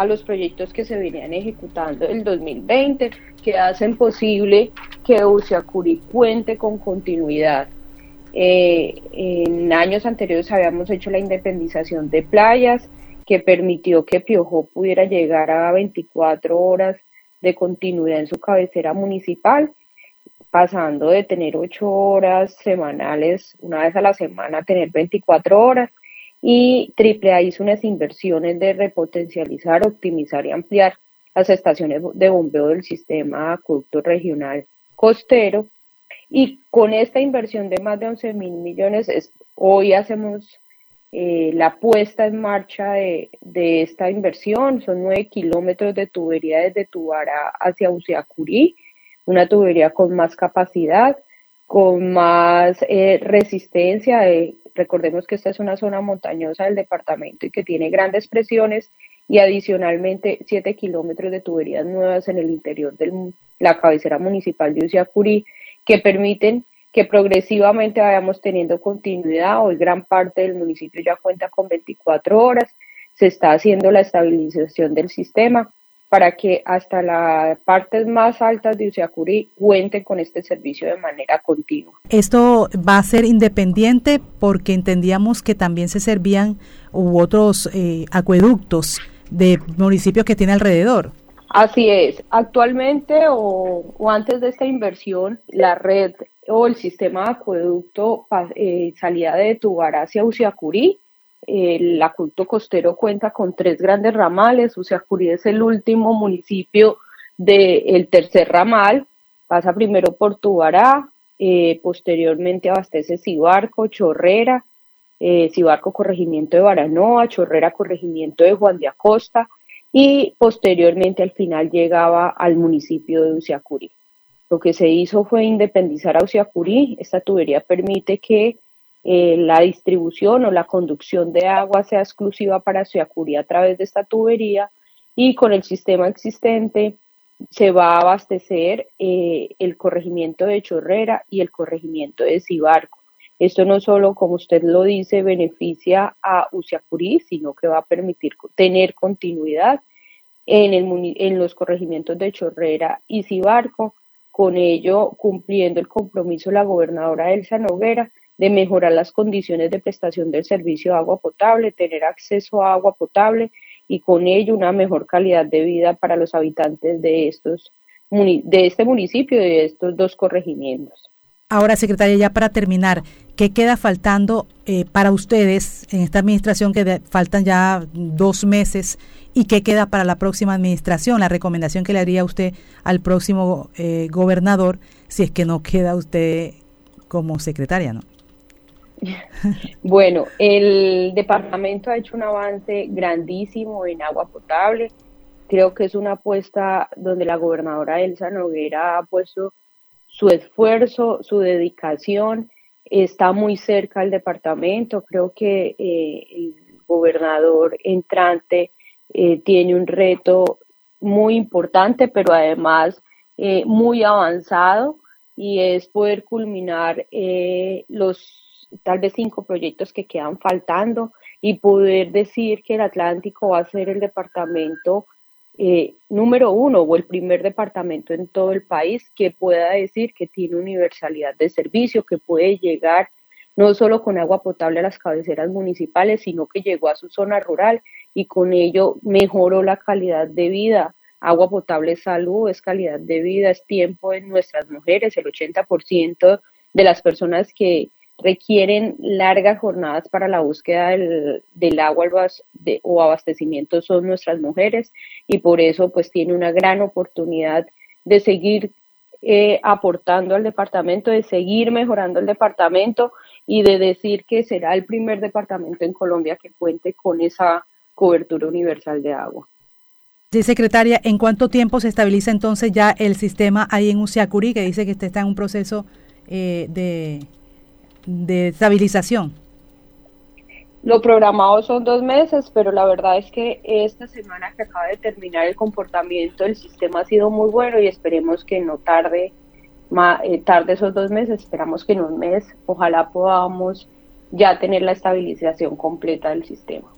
a los proyectos que se venían ejecutando el 2020, que hacen posible que Uciacurí cuente con continuidad. Eh, en años anteriores habíamos hecho la independización de playas, que permitió que Piojó pudiera llegar a 24 horas de continuidad en su cabecera municipal, pasando de tener 8 horas semanales, una vez a la semana, a tener 24 horas y AAA hizo unas inversiones de repotencializar, optimizar y ampliar las estaciones de bombeo del sistema acueducto regional costero. Y con esta inversión de más de 11 mil millones, hoy hacemos eh, la puesta en marcha de, de, esta inversión. Son nueve kilómetros de tubería desde Tubará hacia Uciacurí, una tubería con más capacidad, con más eh, resistencia, de Recordemos que esta es una zona montañosa del departamento y que tiene grandes presiones y adicionalmente 7 kilómetros de tuberías nuevas en el interior de la cabecera municipal de Uciacurí que permiten que progresivamente vayamos teniendo continuidad. Hoy gran parte del municipio ya cuenta con 24 horas, se está haciendo la estabilización del sistema para que hasta las partes más altas de Uciacurí cuenten con este servicio de manera continua. Esto va a ser independiente porque entendíamos que también se servían u otros eh, acueductos de municipios que tiene alrededor. Así es. Actualmente o, antes de esta inversión, la red o el sistema de acueducto eh, salía de Tubará hacia Uciacurí el acueducto costero cuenta con tres grandes ramales, Uciacurí es el último municipio del tercer ramal, pasa primero por Tubará, eh, posteriormente abastece Cibarco, Chorrera, eh, Cibarco corregimiento de Baranoa, Chorrera corregimiento de Juan de Acosta y posteriormente al final llegaba al municipio de Uciacurí. Lo que se hizo fue independizar a Uciacurí, esta tubería permite que eh, la distribución o la conducción de agua sea exclusiva para Suyacurí a través de esta tubería y con el sistema existente se va a abastecer eh, el corregimiento de Chorrera y el corregimiento de Cibarco. Esto no solo, como usted lo dice, beneficia a Uciacurí, sino que va a permitir tener continuidad en, en los corregimientos de Chorrera y Cibarco, con ello cumpliendo el compromiso de la gobernadora Elsa Noguera de mejorar las condiciones de prestación del servicio de agua potable, tener acceso a agua potable y con ello una mejor calidad de vida para los habitantes de estos de este municipio y de estos dos corregimientos. Ahora, secretaria, ya para terminar, ¿qué queda faltando eh, para ustedes en esta administración que faltan ya dos meses y qué queda para la próxima administración? La recomendación que le haría usted al próximo eh, gobernador si es que no queda usted como secretaria, ¿no? Bueno, el departamento ha hecho un avance grandísimo en agua potable. Creo que es una apuesta donde la gobernadora Elsa Noguera ha puesto su esfuerzo, su dedicación. Está muy cerca el departamento. Creo que eh, el gobernador entrante eh, tiene un reto muy importante, pero además eh, muy avanzado, y es poder culminar los tal vez cinco proyectos que quedan faltando y poder decir que el Atlántico va a ser el departamento eh, número uno o el primer departamento en todo el país que pueda decir que tiene universalidad de servicio, que puede llegar no solo con agua potable a las cabeceras municipales, sino que llegó a su zona rural y con ello mejoró la calidad de vida. Agua potable es salud, es calidad de vida, es tiempo en nuestras mujeres. El 80% de las personas que requieren largas jornadas para la búsqueda del, agua o abastecimiento son nuestras mujeres y por eso pues tiene una gran oportunidad de seguir eh, aportando al departamento, de seguir mejorando el departamento y de decir que será el primer departamento en Colombia que cuente con esa cobertura universal de agua. Sí, secretaria, ¿en cuánto tiempo se estabiliza entonces ya el sistema ahí en Uciacurí, que dice que está en un proceso eh, de de estabilización? Lo programado son dos meses, pero la verdad es que esta semana que acaba de terminar el comportamiento del sistema ha sido muy bueno y esperemos que no tarde, eh, tarde esos dos meses, esperamos que en un mes ojalá podamos ya tener la estabilización completa del sistema.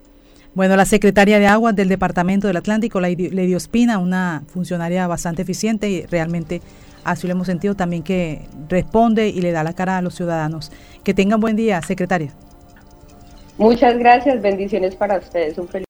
Bueno, la secretaria de Aguas del Departamento del Atlántico, Lady Ospina, una funcionaria bastante eficiente y realmente así lo hemos sentido también que responde y le da la cara a los ciudadanos. Que tengan buen día, secretaria. Muchas gracias, bendiciones para ustedes. Un feliz